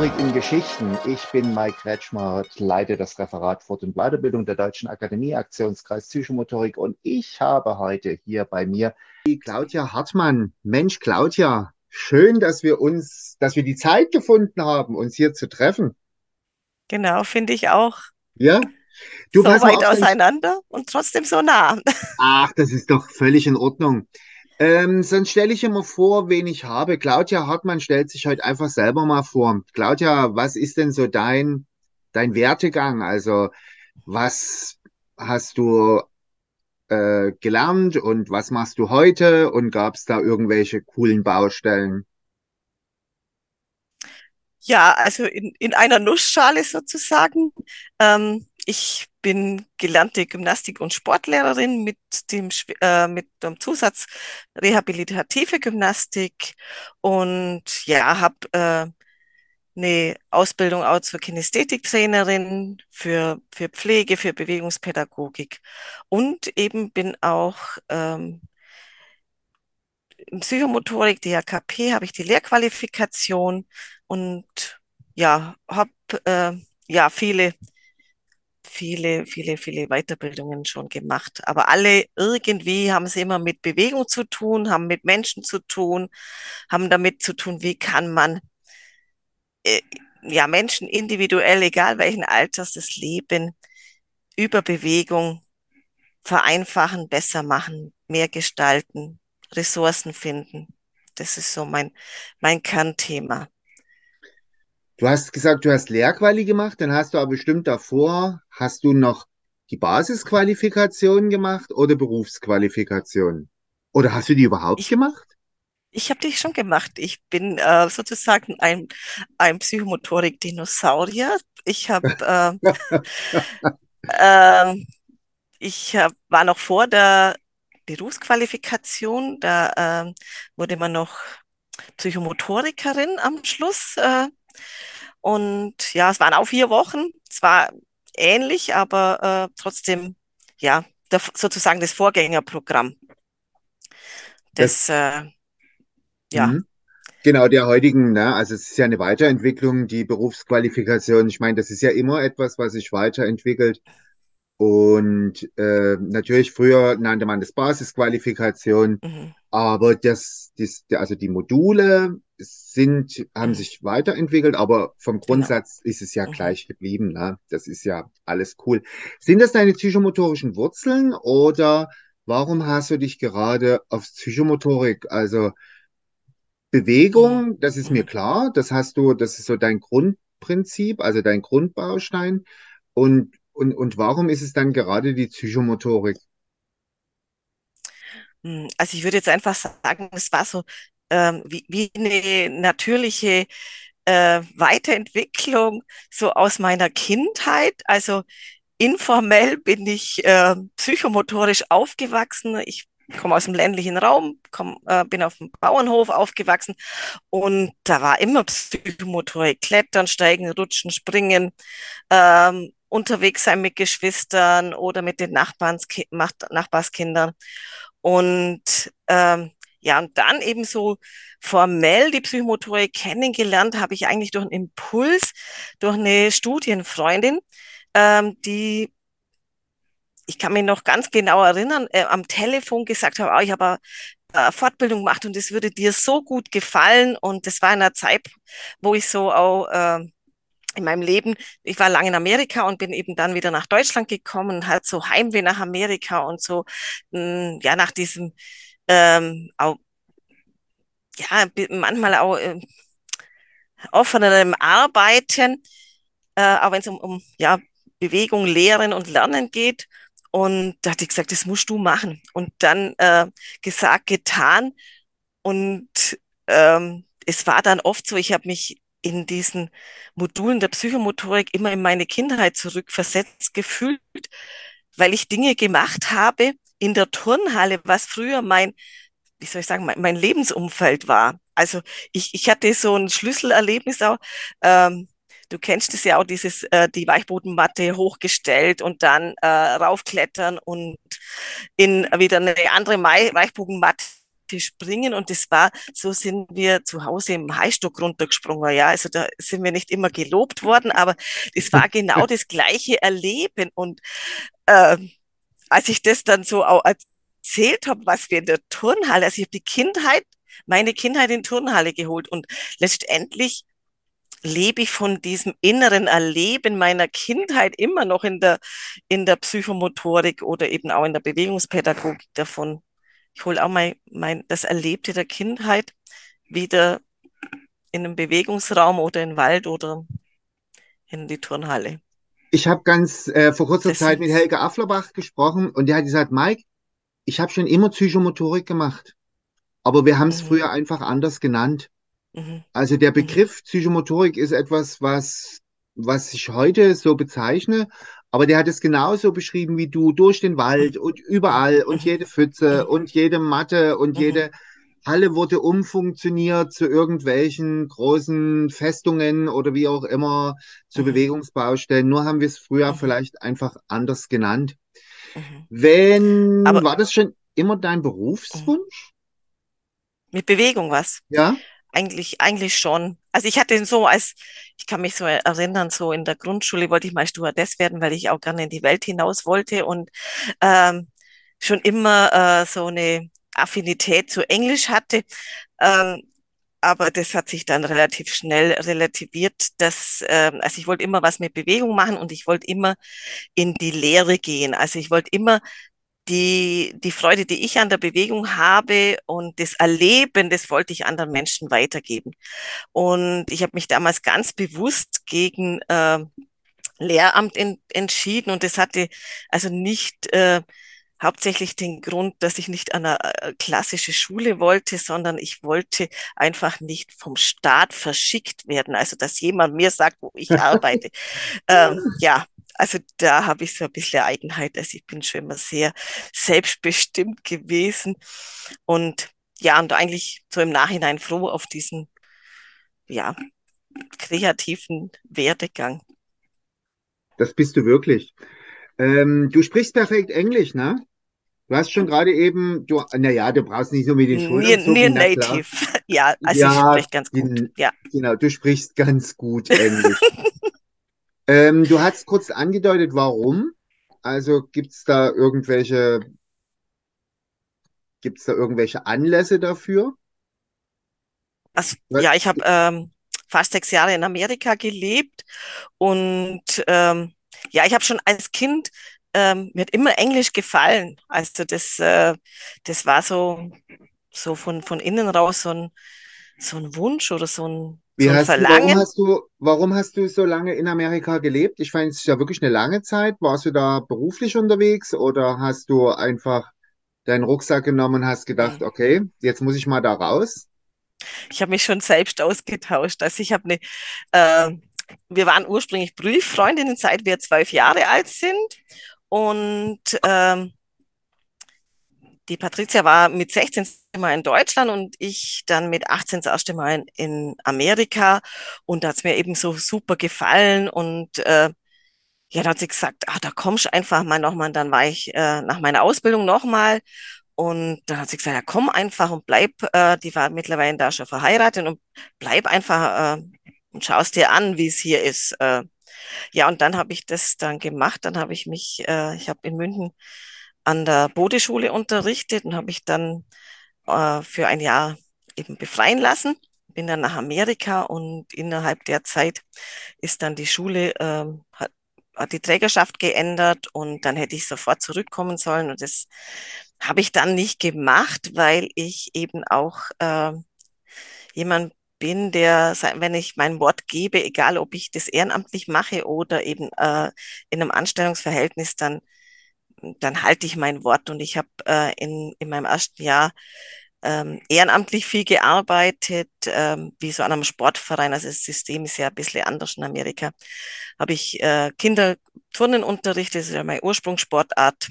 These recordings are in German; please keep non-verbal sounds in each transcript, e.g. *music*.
Psychomotorik in Geschichten. Ich bin Mike Kretschmer, leite das Referat Fort- und Weiterbildung der Deutschen Akademie, Aktionskreis Psychomotorik. Und ich habe heute hier bei mir die Claudia Hartmann. Mensch, Claudia, schön, dass wir uns, dass wir die Zeit gefunden haben, uns hier zu treffen. Genau, finde ich auch. Ja, du so weit auseinander und trotzdem so nah. Ach, das ist doch völlig in Ordnung. Ähm, sonst stelle ich immer vor, wen ich habe. Claudia Hartmann stellt sich heute einfach selber mal vor. Claudia, was ist denn so dein, dein Wertegang? Also, was hast du äh, gelernt und was machst du heute? Und gab es da irgendwelche coolen Baustellen? Ja, also in, in einer Nussschale sozusagen. Ähm, ich bin gelernte Gymnastik- und Sportlehrerin mit dem, äh, mit dem Zusatz rehabilitative Gymnastik und ja, habe äh, eine Ausbildung auch zur Kinästhetiktrainerin für, für Pflege, für Bewegungspädagogik und eben bin auch ähm, in Psychomotorik, DHKP, habe ich die Lehrqualifikation und ja, habe äh, ja viele viele, viele, viele Weiterbildungen schon gemacht. Aber alle irgendwie haben sie immer mit Bewegung zu tun, haben mit Menschen zu tun, haben damit zu tun, wie kann man äh, ja Menschen individuell, egal welchen Alters, das Leben über Bewegung vereinfachen, besser machen, mehr gestalten, Ressourcen finden. Das ist so mein, mein Kernthema. Du hast gesagt, du hast Lehrquali gemacht, dann hast du aber bestimmt davor, hast du noch die Basisqualifikation gemacht oder Berufsqualifikation? Oder hast du die überhaupt ich, gemacht? Ich habe die schon gemacht. Ich bin äh, sozusagen ein, ein Psychomotorik-Dinosaurier. Ich habe *laughs* äh, äh, ich hab, war noch vor der Berufsqualifikation, da äh, wurde man noch Psychomotorikerin am Schluss. Äh, und ja, es waren auch vier Wochen. Es war ähnlich, aber äh, trotzdem, ja, der, sozusagen das Vorgängerprogramm. Das, das äh, ja. Mhm. Genau, der heutigen, ne, also es ist ja eine Weiterentwicklung, die Berufsqualifikation. Ich meine, das ist ja immer etwas, was sich weiterentwickelt. Und äh, natürlich früher nannte man das Basisqualifikation, mhm. aber das, das, also die Module sind, haben sich weiterentwickelt, aber vom genau. Grundsatz genau. ist es ja mhm. gleich geblieben. Ne? Das ist ja alles cool. Sind das deine psychomotorischen Wurzeln oder warum hast du dich gerade aufs Psychomotorik, also Bewegung, mhm. das ist mir mhm. klar, das hast du, das ist so dein Grundprinzip, also dein Grundbaustein. Und und, und warum ist es dann gerade die Psychomotorik? Hm, also ich würde jetzt einfach sagen, es war so ähm, wie, wie eine natürliche äh, Weiterentwicklung so aus meiner Kindheit. Also informell bin ich äh, psychomotorisch aufgewachsen. Ich komme aus dem ländlichen Raum, komm, äh, bin auf dem Bauernhof aufgewachsen und da war immer Psychomotorik, Klettern, Steigen, Rutschen, Springen, ähm, unterwegs sein mit Geschwistern oder mit den Nachbarns, Nachbarskindern. Und ähm, ja, und dann eben so formell die Psychomotorik kennengelernt habe ich eigentlich durch einen Impuls, durch eine Studienfreundin, ähm, die ich kann mich noch ganz genau erinnern, äh, am Telefon gesagt habe, oh, ich habe äh, Fortbildung gemacht und es würde dir so gut gefallen. Und das war in einer Zeit, wo ich so auch äh, in meinem Leben, ich war lange in Amerika und bin eben dann wieder nach Deutschland gekommen halt so Heimweh nach Amerika und so, mh, hm, ja, nach diesem, ähm, auch, ja, manchmal auch äh, offenerem Arbeiten, äh, auch wenn es um, um, ja, Bewegung, Lehren und Lernen geht. Und da hatte ich gesagt, das musst du machen. Und dann äh, gesagt, getan. Und ähm, es war dann oft so, ich habe mich in diesen Modulen der Psychomotorik immer in meine Kindheit zurückversetzt gefühlt, weil ich Dinge gemacht habe in der Turnhalle, was früher mein, wie soll ich sagen, mein, mein Lebensumfeld war. Also ich, ich hatte so ein Schlüsselerlebnis auch. Ähm, du kennst es ja auch, dieses äh, die Weichbodenmatte hochgestellt und dann äh, raufklettern und in wieder eine andere Weichbodenmatte springen und das war, so sind wir zu Hause im Highstock runtergesprungen. Ja, also da sind wir nicht immer gelobt worden, aber das war *laughs* genau das gleiche Erleben und äh, als ich das dann so auch erzählt habe, was wir in der Turnhalle, also ich habe die Kindheit, meine Kindheit in Turnhalle geholt und letztendlich lebe ich von diesem inneren Erleben meiner Kindheit immer noch in der, in der Psychomotorik oder eben auch in der Bewegungspädagogik davon. Ich hole auch mein, mein, das Erlebte der Kindheit wieder in einem Bewegungsraum oder in Wald oder in die Turnhalle. Ich habe ganz äh, vor kurzer das Zeit mit Helge Afflerbach gesprochen und der hat gesagt, Mike, ich habe schon immer Psychomotorik gemacht, aber wir haben es mhm. früher einfach anders genannt. Mhm. Also der mhm. Begriff Psychomotorik ist etwas, was, was ich heute so bezeichne, aber der hat es genauso beschrieben wie du, durch den Wald und überall und jede Pfütze und jede Matte und jede Halle wurde umfunktioniert zu irgendwelchen großen Festungen oder wie auch immer, zu mhm. Bewegungsbaustellen. Nur haben wir es früher mhm. vielleicht einfach anders genannt. Mhm. Wenn, Aber, war das schon immer dein Berufswunsch? Mit Bewegung was? Ja. Eigentlich, eigentlich schon. Also ich hatte so als, ich kann mich so erinnern, so in der Grundschule wollte ich mal Stewardess werden, weil ich auch gerne in die Welt hinaus wollte und ähm, schon immer äh, so eine Affinität zu Englisch hatte. Ähm, aber das hat sich dann relativ schnell relativiert. Dass, äh, also ich wollte immer was mit Bewegung machen und ich wollte immer in die Lehre gehen. Also ich wollte immer die, die Freude, die ich an der Bewegung habe und das Erleben, das wollte ich anderen Menschen weitergeben. Und ich habe mich damals ganz bewusst gegen äh, Lehramt in, entschieden und das hatte also nicht äh, hauptsächlich den Grund, dass ich nicht an eine äh, klassische Schule wollte, sondern ich wollte einfach nicht vom Staat verschickt werden. Also, dass jemand mir sagt, wo ich arbeite. *laughs* ähm, ja, also da habe ich so ein bisschen Eigenheit. Also ich bin schon immer sehr selbstbestimmt gewesen und ja, und eigentlich so im Nachhinein froh auf diesen, ja, kreativen Werdegang. Das bist du wirklich. Ähm, du sprichst perfekt Englisch, ne? Du hast schon gerade eben, du, naja, du brauchst nicht nur mit den Schultern zucken, Near Native. *laughs* Ja, also ja, ich spreche ganz gut. In, ja. Genau, du sprichst ganz gut Englisch. *laughs* ähm, du hast kurz angedeutet, warum. Also gibt es da irgendwelche, gibt da irgendwelche Anlässe dafür? Also, ja, ich habe ähm, fast sechs Jahre in Amerika gelebt und ähm, ja, ich habe schon als Kind ähm, mir hat immer Englisch gefallen. Also das, äh, das war so, so von, von innen raus so ein, so ein Wunsch oder so ein, Wie so ein Verlangen. Du, warum, hast du, warum hast du so lange in Amerika gelebt? Ich fand es ja wirklich eine lange Zeit. Warst du da beruflich unterwegs oder hast du einfach deinen Rucksack genommen und hast gedacht, okay, jetzt muss ich mal da raus? Ich habe mich schon selbst ausgetauscht. Also ich habe eine, äh, wir waren ursprünglich Brieffreundinnen, seit wir zwölf Jahre alt sind. Und ähm, die Patricia war mit 16 Mal in Deutschland und ich dann mit 18 das erste Mal in, Amerika. Und da hat es mir eben so super gefallen. Und äh, ja, da hat sie gesagt, ah, da kommst du einfach mal nochmal. Und dann war ich äh, nach meiner Ausbildung nochmal. Und dann hat sie gesagt, ja, komm einfach und bleib. Äh, die war mittlerweile da schon verheiratet und bleib einfach äh, und schaust dir an, wie es hier ist. Äh, ja, und dann habe ich das dann gemacht. Dann habe ich mich, äh, ich habe in München an der Bodeschule unterrichtet und habe ich dann äh, für ein Jahr eben befreien lassen. Bin dann nach Amerika und innerhalb der Zeit ist dann die Schule, äh, hat, hat die Trägerschaft geändert und dann hätte ich sofort zurückkommen sollen. Und das habe ich dann nicht gemacht, weil ich eben auch äh, jemand bin, der, wenn ich mein Wort gebe, egal ob ich das ehrenamtlich mache oder eben äh, in einem Anstellungsverhältnis, dann, dann halte ich mein Wort. Und ich habe äh, in, in meinem ersten Jahr ähm, ehrenamtlich viel gearbeitet, ähm, wie so an einem Sportverein. Also das System ist ja ein bisschen anders in Amerika. Habe ich äh, Kinderturnen unterrichtet, das ist ja meine Ursprungssportart.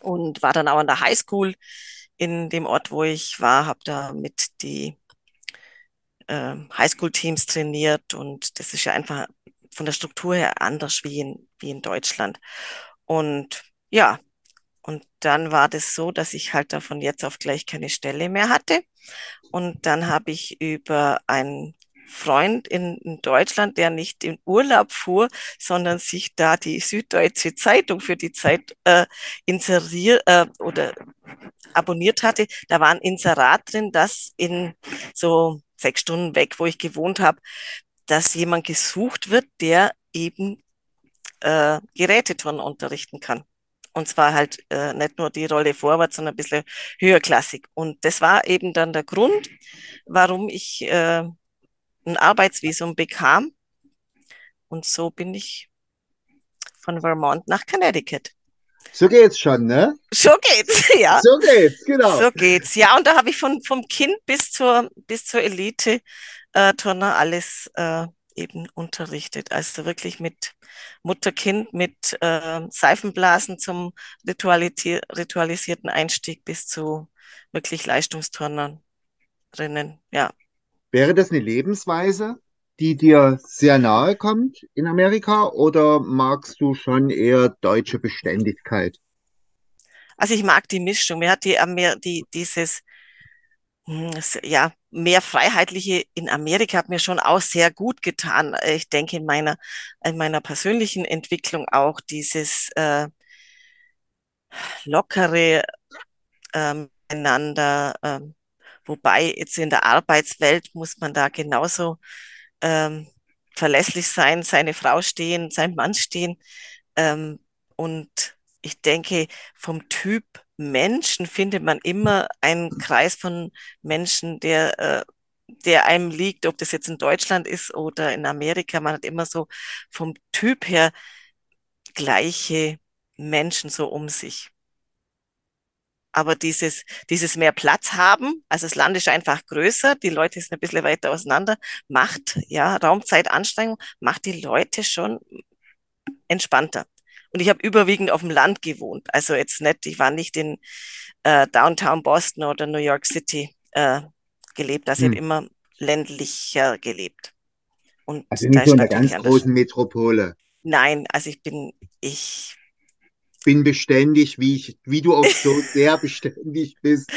Und war dann auch an der Highschool in dem Ort, wo ich war, habe da mit die äh, Highschool-Teams trainiert und das ist ja einfach von der Struktur her anders wie in, wie in Deutschland. Und ja, Und dann war das so, dass ich halt da von jetzt auf gleich keine Stelle mehr hatte. Und dann habe ich über einen Freund in, in, Deutschland, der nicht in Urlaub fuhr, sondern sich da die Süddeutsche Zeitung für die Zeit äh, inseriert äh, oder abonniert hatte. Da war ein Inserat drin, dass in so sechs Stunden weg, wo ich gewohnt habe, dass jemand gesucht wird, der eben äh, Geräteturnen unterrichten kann. Und zwar halt äh, nicht nur die Rolle vorwärts, sondern ein bisschen höherklassig. Und das war eben dann der Grund, warum ich äh, ein Arbeitsvisum bekam. Und so bin ich von Vermont nach Connecticut. So geht's schon, ne? So geht's, *laughs* ja. So geht's, genau. So geht's, ja. Und da habe ich von, vom Kind bis zur, bis zur Elite-Turner äh, alles äh, eben unterrichtet. Also wirklich mit Mutter-Kind, mit äh, Seifenblasen zum ritualisierten Einstieg bis zu wirklich Leistungsturnern drinnen, ja. Wäre das eine Lebensweise, die dir sehr nahe kommt in Amerika oder magst du schon eher deutsche Beständigkeit? Also ich mag die Mischung. Mir hat die, die dieses hm, ja, mehr Freiheitliche in Amerika hat mir schon auch sehr gut getan. Ich denke in meiner, in meiner persönlichen Entwicklung auch dieses äh, lockere äh, miteinander, äh, wobei jetzt in der Arbeitswelt muss man da genauso ähm, verlässlich sein, seine Frau stehen, sein Mann stehen. Ähm, und ich denke, vom Typ Menschen findet man immer einen Kreis von Menschen, der, äh, der einem liegt, ob das jetzt in Deutschland ist oder in Amerika. Man hat immer so vom Typ her gleiche Menschen so um sich. Aber dieses, dieses mehr Platz haben, also das Land ist einfach größer, die Leute sind ein bisschen weiter auseinander, macht, ja, Raumzeitanstrengung, macht die Leute schon entspannter. Und ich habe überwiegend auf dem Land gewohnt. Also jetzt nicht, ich war nicht in äh, Downtown Boston oder New York City äh, gelebt. Also hm. ich habe immer ländlicher gelebt. Und also nicht so in einer ganz großen Metropole. Nein, also ich bin, ich bin beständig, wie ich, wie du auch so *laughs* sehr beständig bist,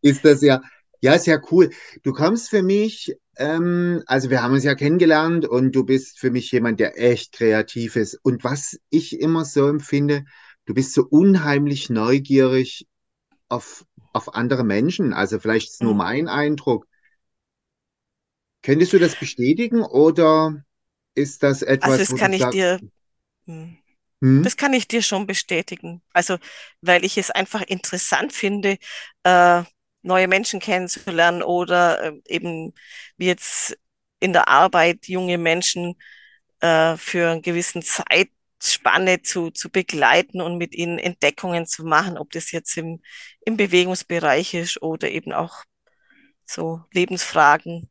ist das ja, ja, sehr cool. Du kommst für mich, ähm, also wir haben uns ja kennengelernt und du bist für mich jemand, der echt kreativ ist. Und was ich immer so empfinde, du bist so unheimlich neugierig auf, auf andere Menschen. Also vielleicht ist nur mhm. mein Eindruck. Könntest du das bestätigen oder ist das etwas, also das kann ich sagst, dir, hm. Hm? Das kann ich dir schon bestätigen. Also, weil ich es einfach interessant finde, äh, neue Menschen kennenzulernen oder äh, eben wie jetzt in der Arbeit junge Menschen äh, für einen gewissen Zeitspanne zu, zu begleiten und mit ihnen Entdeckungen zu machen, ob das jetzt im, im Bewegungsbereich ist oder eben auch so Lebensfragen.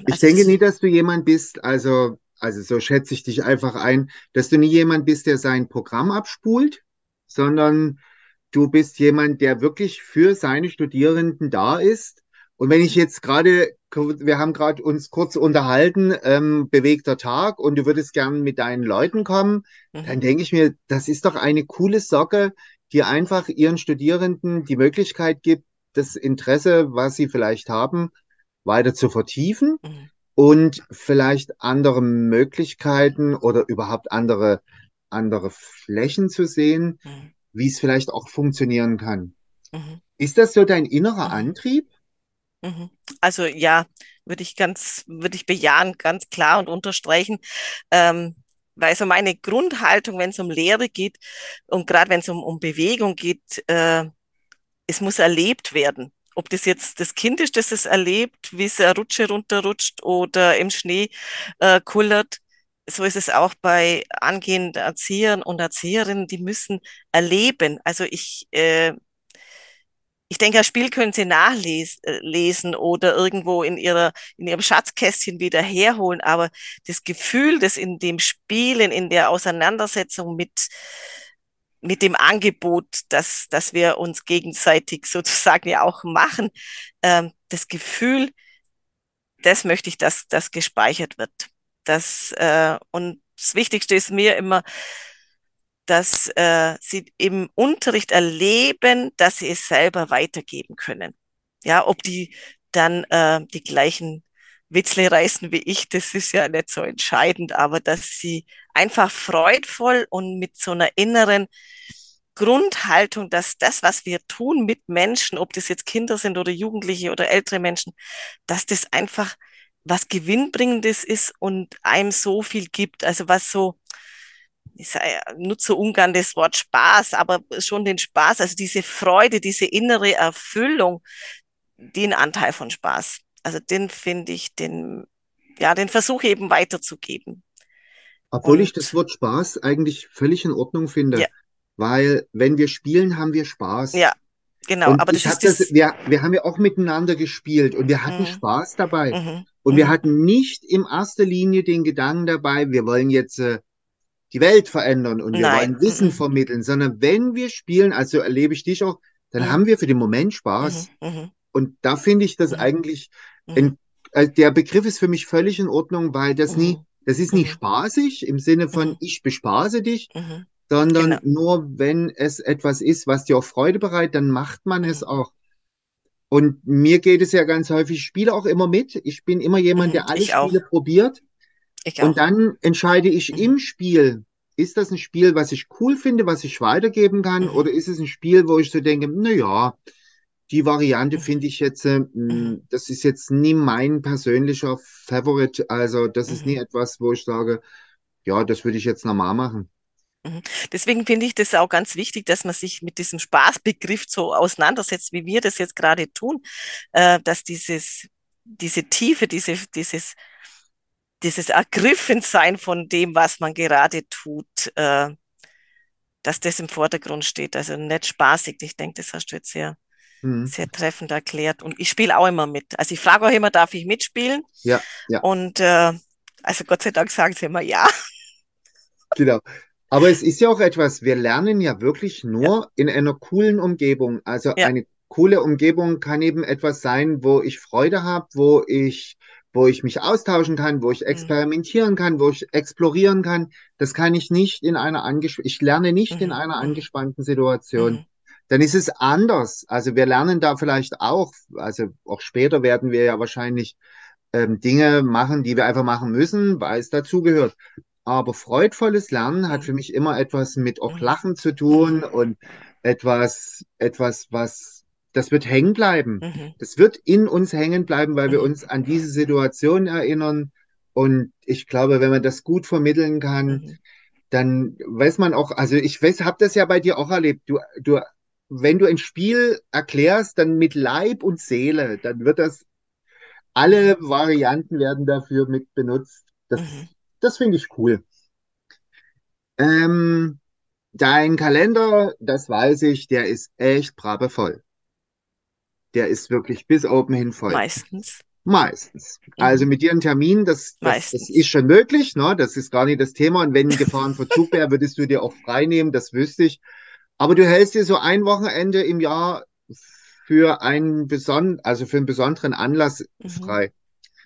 Ich also denke nie, dass du jemand bist, also also so schätze ich dich einfach ein, dass du nie jemand bist, der sein Programm abspult, sondern du bist jemand, der wirklich für seine Studierenden da ist. Und wenn ich jetzt gerade, wir haben gerade uns kurz unterhalten, ähm, bewegter Tag und du würdest gern mit deinen Leuten kommen, mhm. dann denke ich mir, das ist doch eine coole Socke, die einfach ihren Studierenden die Möglichkeit gibt, das Interesse, was sie vielleicht haben, weiter zu vertiefen. Mhm und vielleicht andere Möglichkeiten oder überhaupt andere, andere Flächen zu sehen, mhm. wie es vielleicht auch funktionieren kann. Mhm. Ist das so dein innerer mhm. Antrieb? Mhm. Also ja, würde ich ganz, würde ich bejahen, ganz klar und unterstreichen. Ähm, weil so meine Grundhaltung, wenn es um Lehre geht und gerade wenn es um, um Bewegung geht, äh, es muss erlebt werden ob das jetzt das Kind ist, das es erlebt, wie es eine Rutsche runterrutscht oder im Schnee äh, kullert. So ist es auch bei angehenden Erziehern und Erzieherinnen, die müssen erleben. Also ich, äh, ich denke, ein Spiel können sie nachlesen äh, oder irgendwo in ihrer, in ihrem Schatzkästchen wieder herholen. Aber das Gefühl, das in dem Spielen, in der Auseinandersetzung mit, mit dem Angebot, dass, dass wir uns gegenseitig sozusagen ja auch machen, ähm, das Gefühl, das möchte ich, dass das gespeichert wird. Das, äh, und das Wichtigste ist mir immer, dass äh, sie im Unterricht erleben, dass sie es selber weitergeben können. Ja, ob die dann äh, die gleichen Witzle reißen wie ich, das ist ja nicht so entscheidend, aber dass sie einfach freudvoll und mit so einer inneren Grundhaltung, dass das, was wir tun mit Menschen, ob das jetzt Kinder sind oder Jugendliche oder ältere Menschen, dass das einfach was Gewinnbringendes ist und einem so viel gibt. Also was so, ich nutze ungern das Wort Spaß, aber schon den Spaß, also diese Freude, diese innere Erfüllung, den Anteil von Spaß. Also den finde ich, den, ja, den Versuch eben weiterzugeben. Obwohl Und, ich das Wort Spaß eigentlich völlig in Ordnung finde. Ja. Weil wenn wir spielen, haben wir Spaß. Ja, genau. Und aber das ist das, das wir, wir haben ja auch miteinander gespielt und wir hatten mhm. Spaß dabei. Mhm. Und mhm. wir hatten nicht in erster Linie den Gedanken dabei, wir wollen jetzt äh, die Welt verändern und wir Nein. wollen Wissen mhm. vermitteln, sondern wenn wir spielen, also erlebe ich dich auch, dann mhm. haben wir für den Moment Spaß. Mhm. Und da finde ich das eigentlich, in, äh, der Begriff ist für mich völlig in Ordnung, weil das nie, das ist nicht spaßig im Sinne von ich bespaße dich, sondern genau. nur wenn es etwas ist, was dir auch Freude bereitet, dann macht man es auch. Und mir geht es ja ganz häufig, ich spiele auch immer mit. Ich bin immer jemand, der alle Spiele probiert. Ich und dann entscheide ich mhm. im Spiel, ist das ein Spiel, was ich cool finde, was ich weitergeben kann, mhm. oder ist es ein Spiel, wo ich so denke, na ja, die Variante mhm. finde ich jetzt, äh, das ist jetzt nie mein persönlicher Favorite. Also das ist nie mhm. etwas, wo ich sage, ja, das würde ich jetzt normal machen. Mhm. Deswegen finde ich das auch ganz wichtig, dass man sich mit diesem Spaßbegriff so auseinandersetzt, wie wir das jetzt gerade tun, äh, dass dieses, diese Tiefe, diese, dieses, dieses Ergriffensein von dem, was man gerade tut, äh, dass das im Vordergrund steht. Also nicht spaßig. Ich denke, das hast du jetzt sehr, mhm. sehr treffend erklärt. Und ich spiele auch immer mit. Also ich frage auch immer, darf ich mitspielen? Ja, ja. Und äh, also Gott sei Dank sagen sie immer ja. *laughs* Genau. Aber es ist ja auch etwas, wir lernen ja wirklich nur ja. in einer coolen Umgebung. Also ja. eine coole Umgebung kann eben etwas sein, wo ich Freude habe, wo ich, wo ich mich austauschen kann, wo ich mhm. experimentieren kann, wo ich explorieren kann. Das kann ich nicht in einer angesp ich lerne nicht mhm. in einer mhm. angespannten Situation. Mhm. Dann ist es anders. Also wir lernen da vielleicht auch, also auch später werden wir ja wahrscheinlich ähm, Dinge machen, die wir einfach machen müssen, weil es dazugehört. Aber freudvolles Lernen hat für mich immer etwas mit auch Lachen zu tun und etwas, etwas, was, das wird hängen bleiben. Mhm. Das wird in uns hängen bleiben, weil wir mhm. uns an diese Situation erinnern. Und ich glaube, wenn man das gut vermitteln kann, mhm. dann weiß man auch, also ich weiß, habe das ja bei dir auch erlebt. Du, du, wenn du ein Spiel erklärst, dann mit Leib und Seele, dann wird das, alle Varianten werden dafür mit benutzt. Das, mhm. Das finde ich cool. Ähm, dein Kalender, das weiß ich, der ist echt brabevoll. Der ist wirklich bis oben hin voll. Meistens. Meistens. Mhm. Also mit dir einen Termin, das, das, das, ist schon möglich, ne? Das ist gar nicht das Thema. Und wenn Gefahrenverzug wäre, würdest du dir auch frei nehmen, das wüsste ich. Aber du hältst dir so ein Wochenende im Jahr für einen beson also für einen besonderen Anlass mhm. frei.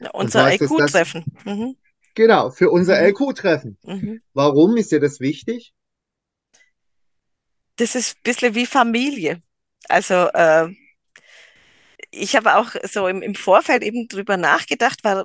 Ja, unser IQ-Treffen. Mhm. Genau, für unser mhm. LQ-Treffen. Mhm. Warum ist dir das wichtig? Das ist ein bisschen wie Familie. Also äh, ich habe auch so im, im Vorfeld eben drüber nachgedacht, weil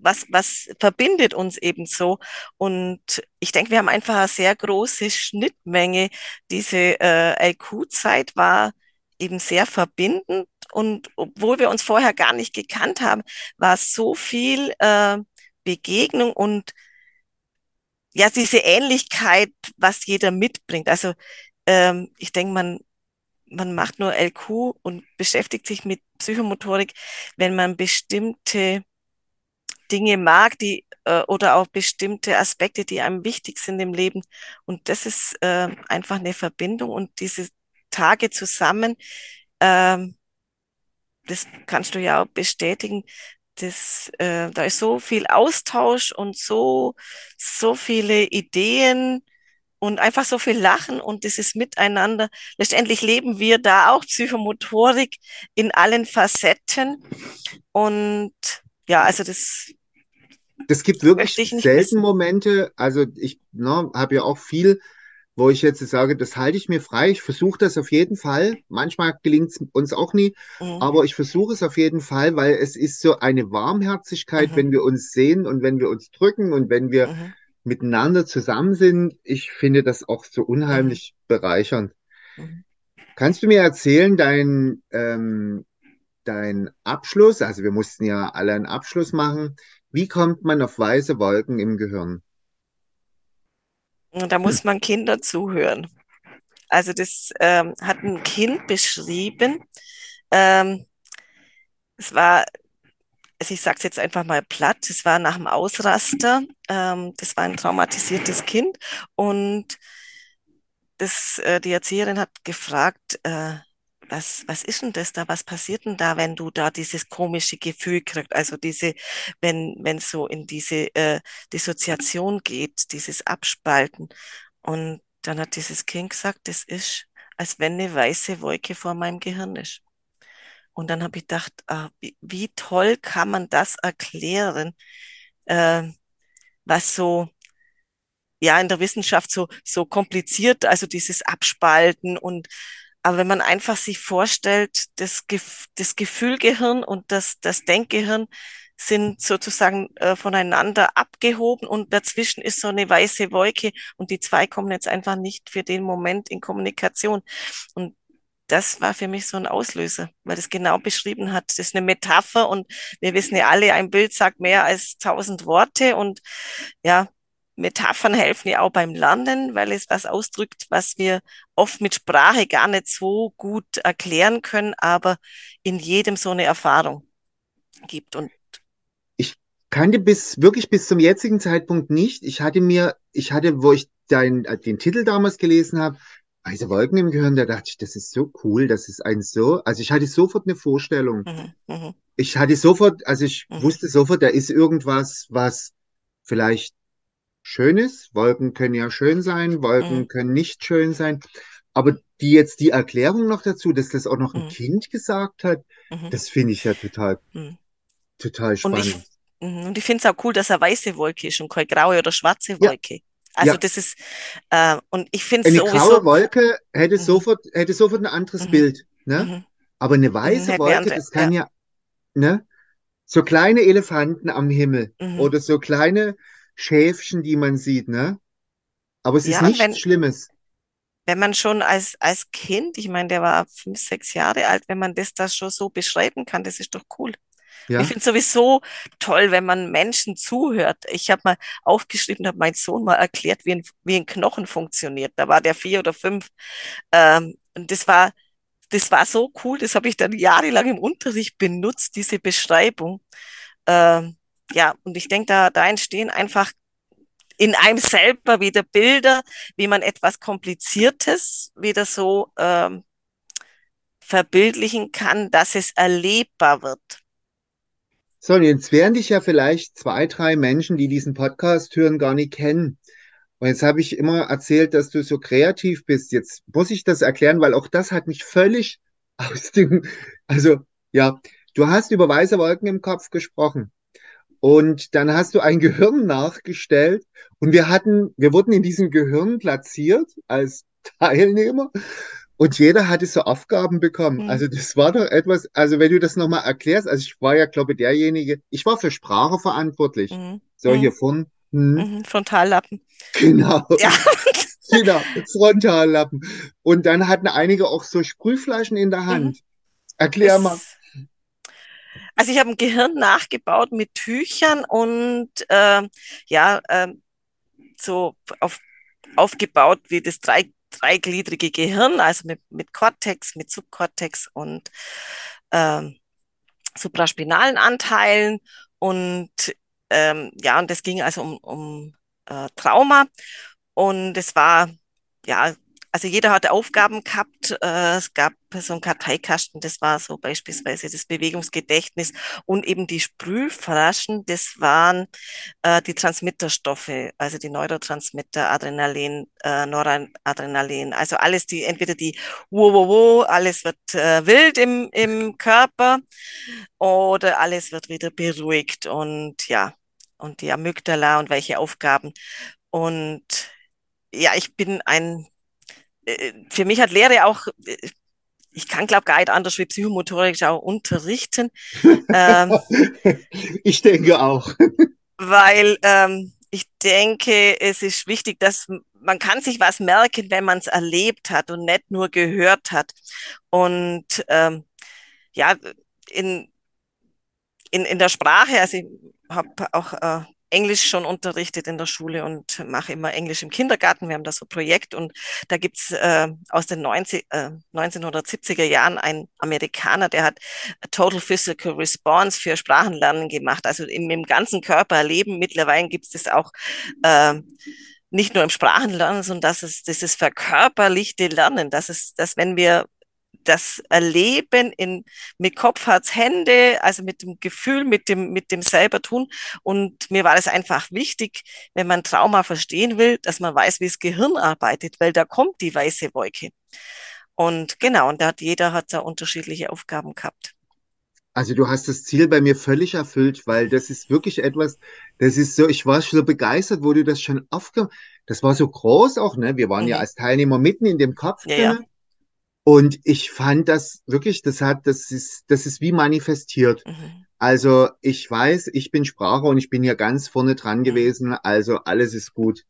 was, was verbindet uns eben so? Und ich denke, wir haben einfach eine sehr große Schnittmenge. Diese äh, LQ-Zeit war eben sehr verbindend und obwohl wir uns vorher gar nicht gekannt haben, war so viel äh, Begegnung und ja, diese Ähnlichkeit, was jeder mitbringt. Also ähm, ich denke, man, man macht nur LQ und beschäftigt sich mit Psychomotorik, wenn man bestimmte Dinge mag, die äh, oder auch bestimmte Aspekte, die einem wichtig sind im Leben. Und das ist äh, einfach eine Verbindung und diese Tage zusammen, ähm, das kannst du ja auch bestätigen, das, äh, da ist so viel Austausch und so, so viele Ideen und einfach so viel Lachen und dieses Miteinander. Letztendlich leben wir da auch Psychomotorik in allen Facetten. Und ja, also das. Das gibt wirklich selten Momente. Also ich ne, habe ja auch viel wo ich jetzt sage, das halte ich mir frei. Ich versuche das auf jeden Fall. Manchmal gelingt es uns auch nie, Mhm. aber ich versuche es auf jeden Fall, weil es ist so eine Warmherzigkeit, Mhm. wenn wir uns sehen und wenn wir uns drücken und wenn wir Mhm. miteinander zusammen sind. Ich finde das auch so Mhm. unheimlich bereichernd. Mhm. Kannst du mir erzählen, dein, ähm, dein Abschluss, also wir mussten ja alle einen Abschluss machen. Wie kommt man auf weiße Wolken im Gehirn? Da muss man Kindern zuhören. Also das ähm, hat ein Kind beschrieben. Ähm, es war, also ich sage es jetzt einfach mal platt, es war nach dem Ausraster. Ähm, das war ein traumatisiertes Kind und das, äh, die Erzieherin hat gefragt, äh, was, was ist denn das da? Was passiert denn da, wenn du da dieses komische Gefühl kriegst? Also diese, wenn, wenn es so in diese äh, Dissoziation geht, dieses Abspalten. Und dann hat dieses Kind gesagt, das ist, als wenn eine weiße Wolke vor meinem Gehirn ist. Und dann habe ich gedacht, ah, wie, wie toll kann man das erklären, äh, was so ja in der Wissenschaft so, so kompliziert, also dieses Abspalten und aber wenn man einfach sich vorstellt, das, Gef das Gefühlgehirn und das, das Denkgehirn sind sozusagen äh, voneinander abgehoben und dazwischen ist so eine weiße Wolke und die zwei kommen jetzt einfach nicht für den Moment in Kommunikation. Und das war für mich so ein Auslöser, weil das genau beschrieben hat. Das ist eine Metapher und wir wissen ja alle, ein Bild sagt mehr als tausend Worte und ja, Metaphern helfen ja auch beim Lernen, weil es was ausdrückt, was wir oft mit Sprache gar nicht so gut erklären können, aber in jedem so eine Erfahrung gibt. Und Ich kannte bis wirklich bis zum jetzigen Zeitpunkt nicht. Ich hatte mir, ich hatte, wo ich dein, den Titel damals gelesen habe, Weiße Wolken im Gehirn, da dachte ich, das ist so cool, das ist ein so, also ich hatte sofort eine Vorstellung. mhm, mhm, Ich hatte sofort, also ich mhm, wusste sofort, da ist irgendwas, was vielleicht schön ist. Wolken können ja schön sein, mhm, Wolken können nicht schön sein. Aber die jetzt die Erklärung noch dazu, dass das auch noch ein mhm, Kind gesagt hat, mhm, das finde ich ja total, mhm. total Und ich, spannend. mhm, und ich finde es auch cool, dass eine weiße Wolke ist und keine graue oder schwarze Ja, Wolke. Also ja. das ist, äh, und ich finde es Eine graue sowieso, Wolke hätte mhm, sofort, hätte sofort ein anderes mhm, Bild, ne? mhm, Aber eine mhm, weiße Wolke, andere, das ja, kann ja, ne? So kleine Elefanten am Himmel mhm. oder so kleine Schäfchen, die man sieht, ne? Aber es ist Ja, und nichts wenn, Schlimmes, wenn man schon als, als Kind, ich meine, der war fünf, sechs Jahre alt, wenn man das da schon so beschreiben kann, das ist doch cool. Ich ja? finde es sowieso toll, wenn man Menschen zuhört. Ich habe mal aufgeschrieben, habe mein Sohn mal erklärt, wie ein, wie ein Knochen funktioniert. Da war der vier oder fünf. Ähm, und das war, das war so cool, das habe ich dann jahrelang im Unterricht benutzt, diese Beschreibung. Ähm, ja, und ich denke, da, da entstehen einfach in einem selber wieder Bilder, wie man etwas Kompliziertes wieder so ähm, verbildlichen kann, dass es erlebbar wird. So, und jetzt werden dich ja vielleicht zwei, drei Menschen, die diesen Podcast hören, gar nicht kennen. Und jetzt habe ich immer erzählt, dass du so kreativ bist. Jetzt muss ich das erklären, weil auch das hat mich völlig *laughs* aus dem, also ja, du hast über weiße Wolken im Kopf gesprochen. Und dann hast du ein Gehirn nachgestellt und wir hatten, wir wurden in diesem Gehirn platziert als *laughs* Teilnehmer und jeder hatte so Aufgaben bekommen. Hm, Also das war doch etwas, also wenn du das nochmal erklärst, also ich war ja, glaube ich, derjenige, ich war für Sprache verantwortlich. hm, So hier hm, vorne, hm, hm, Frontallappen. genau, *laughs* Ja, *laughs* genau, Frontallappen. Und dann hatten einige auch so Sprühflaschen in der mhm. Hand. Erklär mal. Also ich habe ein Gehirn nachgebaut mit Tüchern und ähm, ja, ähm, so auf, aufgebaut wie das drei, dreigliedrige Gehirn, also mit, mit Cortex, mit Subcortex und ähm, supraspinalen Anteilen. Und ähm, ja, und das ging also um, um äh, Trauma. Und es war, ja, also jeder hatte Aufgaben gehabt. Äh, es gab so einen Karteikasten, das war so beispielsweise das Bewegungsgedächtnis und eben die Sprühflaschen, das waren äh, die Transmitterstoffe, also die Neurotransmitter, Adrenalin, äh, Noradrenalin, also alles die, entweder die wo, wo, wo, alles wird wild im, im Körper oder alles wird wieder beruhigt und ja, und die Amygdala und welche Aufgaben. Und ja, ich bin ein, für mich hat Lehre auch, äh, ich kann glaube gar nicht anders wie psychomotorisch auch unterrichten, *laughs* ähm, Ich denke auch. weil ähm, ich denke, es ist wichtig, dass man kann sich was merken, wenn man es erlebt hat und nicht nur gehört hat. Und ähm, ja, in, in, in der Sprache, also ich habe auch äh, Englisch schon unterrichtet in der Schule und mache immer Englisch im Kindergarten. Wir haben da so ein Projekt und da gibt's äh, aus den 90, äh, 1970er Jahren einen Amerikaner, der hat Total Physical Response für Sprachenlernen gemacht, also im, im ganzen Körper erleben. Mittlerweile gibt es das auch äh, nicht nur im Sprachenlernen, sondern dass es dieses verkörperlichte Lernen, dass es, dass wenn wir das Erleben in, mit Kopf, Herz, Hände, also mit dem Gefühl, mit dem, mit dem selber tun. Und mir war es einfach wichtig, wenn man Trauma verstehen will, dass man weiß, wie das Gehirn arbeitet, weil da kommt die weiße Wolke. Und genau, und da hat jeder hat da unterschiedliche Aufgaben gehabt. Also du hast das Ziel bei mir völlig erfüllt, weil das ist wirklich etwas, das ist so, ich war schon so begeistert, wo du das schon aufgemacht, das war so groß auch, ne? Wir waren ja Mhm. als Teilnehmer mitten in dem Kopf Ja, ja. Und ich fand das wirklich, das hat, das ist, das ist wie manifestiert. Mhm. Also ich weiß, ich bin Spracher und ich bin hier ganz vorne dran Mhm. gewesen, also alles ist gut.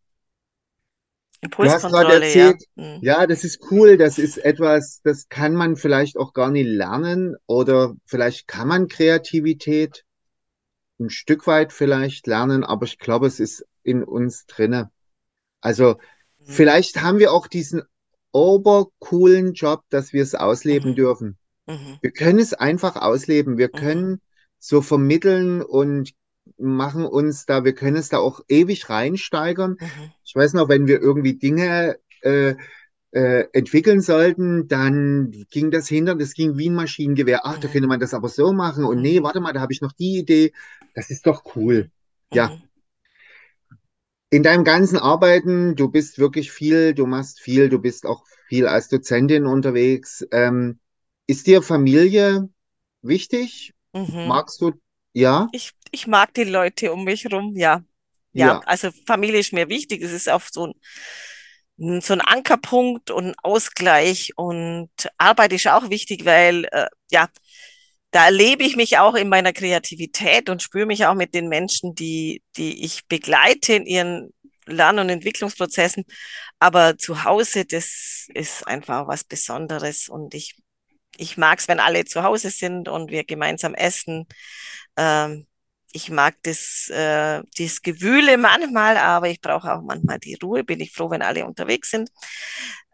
Du hast gerade Impulskontrolle, ja. erzählt, Mhm. ja, das ist cool, das ist etwas, das kann man vielleicht auch gar nicht lernen oder vielleicht kann man Kreativität ein Stück weit vielleicht lernen, aber ich glaube, es ist in uns drinne. Also Mhm. vielleicht haben wir auch diesen obercoolen Job, dass wir es ausleben Mhm. dürfen. Mhm. Wir können es einfach ausleben. Wir Mhm. können so vermitteln und machen uns da, wir können es da auch ewig reinsteigern. Mhm. Ich weiß noch, wenn wir irgendwie Dinge äh, äh, entwickeln sollten, dann ging das hinter, das ging wie ein Maschinengewehr. Ach, da Mhm. könnte man das aber so machen. Und nee, warte mal, da habe ich noch die Idee. Das ist doch cool. Ja. In deinem ganzen Arbeiten, du bist wirklich viel, du machst viel, du bist auch viel als Dozentin unterwegs. Ähm, ist dir Familie wichtig? Mhm. Magst du? Ja, Ich, ich mag die Leute um mich rum, ja. Ja, ja. also Familie ist mir wichtig. Es ist auch so ein, so ein Ankerpunkt und ein Ausgleich. Und Arbeit ist auch wichtig, weil, äh, ja, da erlebe ich mich auch in meiner Kreativität und spüre mich auch mit den Menschen, die, die ich begleite in ihren Lern- und Entwicklungsprozessen. Aber zu Hause, das ist einfach was Besonderes. Und ich, ich mag es, wenn alle zu Hause sind und wir gemeinsam essen. Ähm, ich mag das, äh, das Gewühle manchmal, aber ich brauche auch manchmal die Ruhe. Bin ich froh, wenn alle unterwegs sind.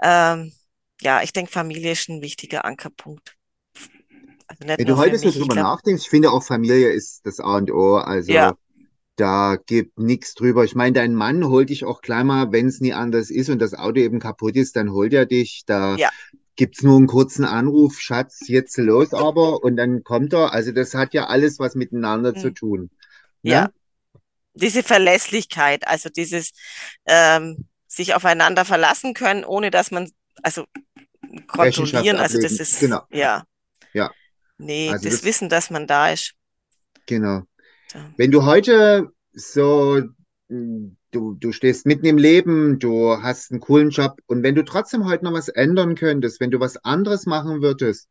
Ähm, ja, ich denke, Familie ist ein wichtiger Ankerpunkt. Also Wenn du heute so drüber nachdenkst, ich finde auch Familie ist das A und O. Also ja, da gibt nichts drüber. Ich meine, dein Mann holt dich auch gleich mal, wenn es nie anders ist und das Auto eben kaputt ist, dann holt er dich. Da ja, gibt's nur einen kurzen Anruf, Schatz, jetzt los aber und dann kommt er. Also das hat ja alles was miteinander zu mm, tun. ja. Ne? Diese Verlässlichkeit, also dieses ähm, sich aufeinander verlassen können, ohne dass man, also kontrollieren, also das ist, Genau. ja, Ja. Nee, Also das das, Wissen, dass man da ist. genau. Da. Wenn du heute so, du, du stehst mitten im Leben, du hast einen coolen Job und wenn du trotzdem heute noch was ändern könntest, wenn du was anderes machen würdest,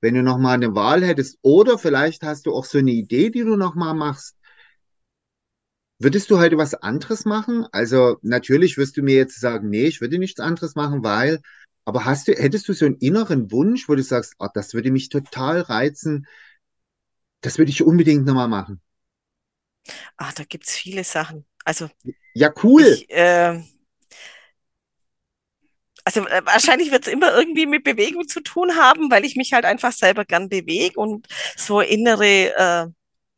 wenn du noch mal eine Wahl hättest oder vielleicht hast du auch so eine Idee, die du noch mal machst, würdest du heute was anderes machen? Also natürlich wirst du mir jetzt sagen, nee, ich würde nichts anderes machen, weil, aber hast du, hättest du so einen inneren Wunsch, wo du sagst, ah, das würde mich total reizen, das würde ich unbedingt noch mal machen? Ah, da gibt's viele Sachen. Also Ja, cool. ich, äh, also äh, wahrscheinlich wird es immer irgendwie mit Bewegung zu tun haben, weil ich mich halt einfach selber gern bewege und so innere, äh,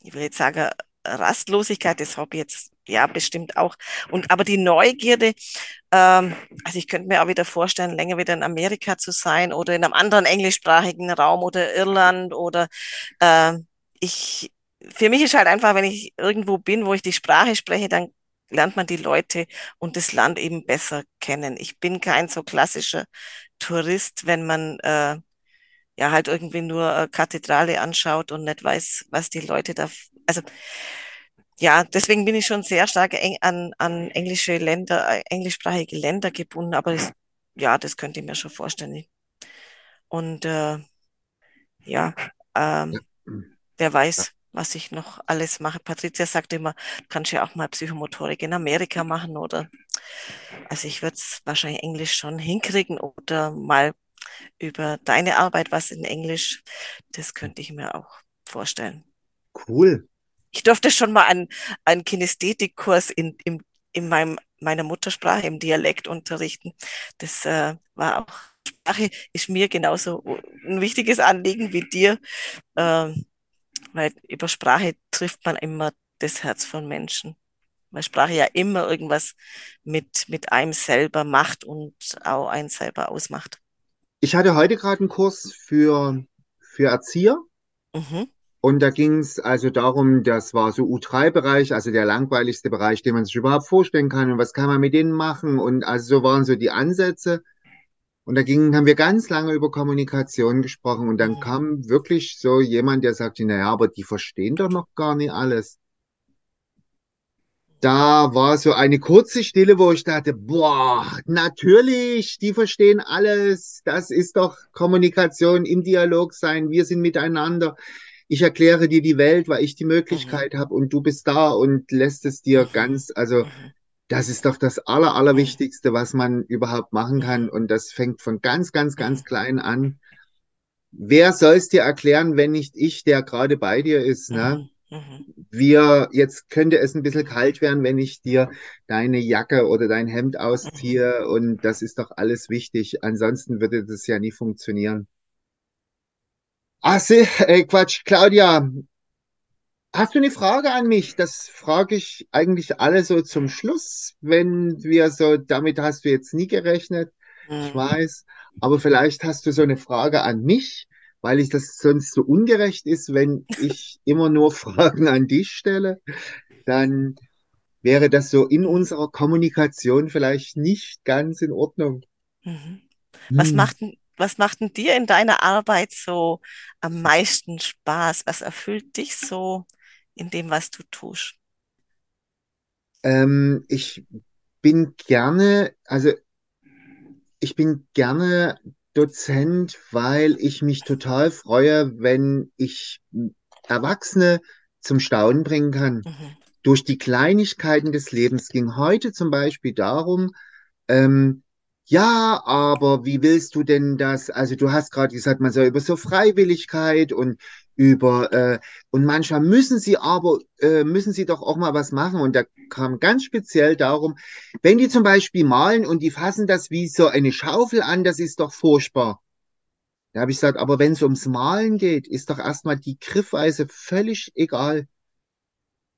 ich will jetzt sagen, Rastlosigkeit, das habe ich jetzt ja bestimmt auch. Und aber die Neugierde, ähm, also ich könnte mir auch wieder vorstellen, länger wieder in Amerika zu sein oder in einem anderen englischsprachigen Raum oder Irland oder äh, ich, für mich ist halt einfach, wenn ich irgendwo bin, wo ich die Sprache spreche, dann lernt man die Leute und das Land eben besser kennen. Ich bin kein so klassischer Tourist, wenn man äh, ja halt irgendwie nur äh, Kathedrale anschaut und nicht weiß, was die Leute da. Also ja, deswegen bin ich schon sehr stark eng an, an englische Länder, äh, englischsprachige Länder gebunden, aber das, ja, das könnte ich mir schon vorstellen. Und äh, ja, ähm, wer weiß, was ich noch alles mache. Patricia sagt immer, du kannst ja auch mal Psychomotorik in Amerika machen oder also ich würde es wahrscheinlich Englisch schon hinkriegen oder mal über deine Arbeit was in Englisch. Das könnte ich mir auch vorstellen. Cool. Ich durfte schon mal einen, einen Kinästhetikkurs in, in, in meinem, meiner Muttersprache im Dialekt unterrichten. Das äh, war auch, Sprache ist mir genauso ein wichtiges Anliegen wie dir, äh, weil über Sprache trifft man immer das Herz von Menschen. Weil Sprache ja immer irgendwas mit, mit einem selber macht und auch einen selber ausmacht. Ich hatte heute gerade einen Kurs für, für Erzieher Mhm, und da ging es also darum, das war so U3-Bereich, also der langweiligste Bereich, den man sich überhaupt vorstellen kann und was kann man mit denen machen und also so waren so die Ansätze und da ging, haben wir ganz lange über Kommunikation gesprochen und dann kam wirklich so jemand, der sagte, naja, aber die verstehen doch noch gar nicht alles. Da war so eine kurze Stille, wo ich dachte, boah, natürlich, die verstehen alles. Das ist doch Kommunikation im Dialog sein. Wir sind miteinander. Ich erkläre dir die Welt, weil ich die mhm, Möglichkeit habe und du bist da und lässt es dir mhm, ganz, also mhm, das ist doch das Aller, mhm, Allerwichtigste, was man überhaupt machen kann. mhm, Und das fängt von ganz, ganz, mhm, ganz klein an. Wer soll es dir erklären, wenn nicht ich, der gerade bei dir ist, ne? mhm, mhm, wir, jetzt könnte es ein bisschen kalt werden, wenn ich dir deine Jacke oder dein Hemd mhm. ausziehe und das ist doch alles wichtig. Ansonsten würde das ja nie funktionieren. Ach, se, äh, Quatsch, Claudia, hast du eine Frage an mich? Das frage ich eigentlich alle so zum Schluss, wenn wir so, damit hast du jetzt nie gerechnet, ich mhm. weiß, aber vielleicht hast du so eine Frage an mich, weil ich das sonst so ungerecht ist, wenn *laughs* ich immer nur Fragen an dich stelle. Dann wäre das so in Mhm. unserer Kommunikation vielleicht nicht ganz in Ordnung. Mhm. Was Hm. macht denn, was macht denn dir in deiner Arbeit so am meisten Spaß? Was erfüllt dich so in dem, was du tust? Ähm, ich bin gerne, also ich bin gerne Dozent, weil ich mich total freue, wenn ich Erwachsene zum Staunen bringen kann. Mhm. Durch die Kleinigkeiten des Lebens ging heute zum Beispiel darum, Ähm, ja, aber wie willst du denn das? Also du hast gerade gesagt, man soll über so Freiwilligkeit und über äh, und manchmal müssen sie aber äh, müssen sie doch auch mal was machen. Und da kam ganz speziell darum, wenn die zum Beispiel malen und die fassen das wie so eine Schaufel an, das ist doch furchtbar. Da habe ich gesagt, aber wenn es ums Malen geht, ist doch erstmal die Griffweise völlig egal.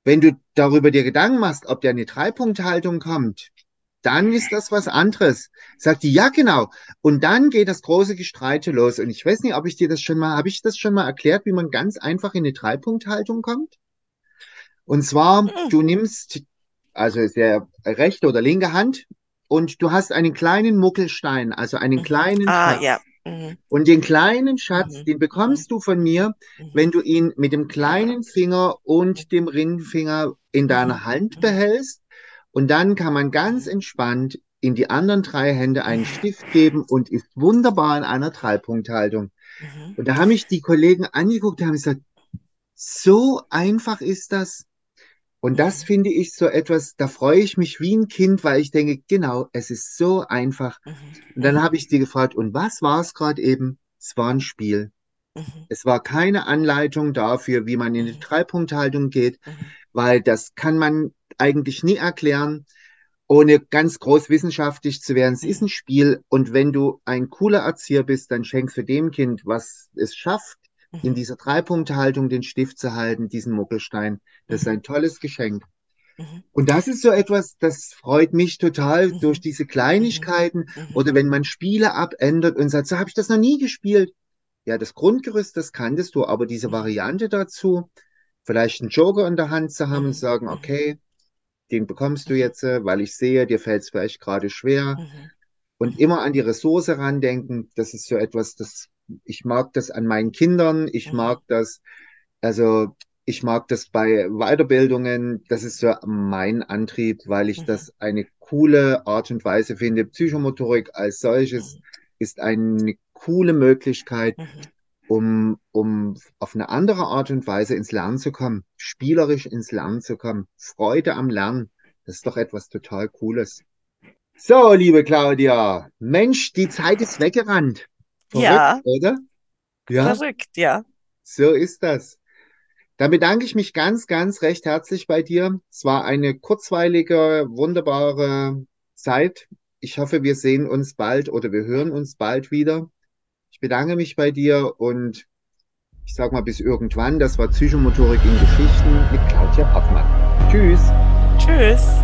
Wenn du darüber dir Gedanken machst, ob der eine Dreipunkthaltung kommt, dann ist das was anderes. Sagt die, ja, genau. Und dann geht das große Gestreite los. Und ich weiß nicht, ob ich dir das schon mal, habe ich das schon mal erklärt, wie man ganz einfach in eine Dreipunkthaltung kommt? Und zwar, Mhm. du nimmst, also ist der rechte oder linke Hand, und du hast einen kleinen Muckelstein, also einen Mhm. kleinen Ah, Schatz. ja. Mhm. Und den kleinen Schatz, Mhm. den bekommst du von mir, wenn Mhm. du ihn mit dem kleinen Finger und dem Ringfinger in deiner Hand Mhm. behältst. Und dann kann man ganz entspannt in die anderen drei Hände einen. Stift geben und ist wunderbar in einer Dreipunkthaltung. Mhm. Und da haben mich die Kollegen angeguckt und haben gesagt, so einfach ist das. Und das Mhm. finde ich so etwas, da freue ich mich wie ein Kind, weil ich denke, genau, es ist so einfach. Mhm. Und dann Mhm. habe ich die gefragt, und was war es gerade eben? Es war ein Spiel. Mhm. Es war keine Anleitung dafür, wie man in die. Dreipunkthaltung geht, Mhm. weil das kann man eigentlich nie erklären, ohne ganz groß wissenschaftlich zu werden. Es ist ein Spiel und wenn du ein cooler Erzieher bist, dann schenkst du dem Kind, was es schafft, in Mhm. dieser Dreipunkthaltung den Stift zu halten, diesen Muckelstein. Das ist Mhm. ein tolles Geschenk. Mhm. Und das ist so etwas, das freut mich total durch diese. Kleinigkeiten oder wenn man Spiele abändert und sagt, so habe ich das noch nie gespielt. Ja, das Grundgerüst, das kanntest du, aber diese. Variante dazu, vielleicht einen Joker in der Hand zu haben und sagen, okay, den bekommst du jetzt, äh, weil ich sehe, dir fällt es vielleicht gerade schwer. Mhm. Und immer an die Ressource randenken, das ist so etwas, das ich mag das an meinen Kindern, ich Mhm. mag das, also ich mag das bei Weiterbildungen. Das ist so mein Antrieb, weil ich Mhm. das eine coole Art und Weise finde. Psychomotorik als solches Mhm. ist eine coole Möglichkeit, Mhm. Um, um auf eine andere Art und Weise ins Lernen zu kommen, spielerisch ins Lernen zu kommen, Freude am Lernen. Das ist doch etwas total Cooles. So, liebe Claudia, Mensch, die Zeit ist weggerannt. Verrückt, Ja, oder? Ja, verrückt, ja. so ist das. Dann bedanke ich mich ganz, ganz recht herzlich bei dir. Es war eine kurzweilige, wunderbare Zeit. Ich hoffe, wir sehen uns bald oder wir hören uns bald wieder. Bedanke mich bei dir und ich sage mal bis irgendwann. Das war Psychomotorik in Geschichten mit Claudia Hoffmann. Tschüss. Tschüss.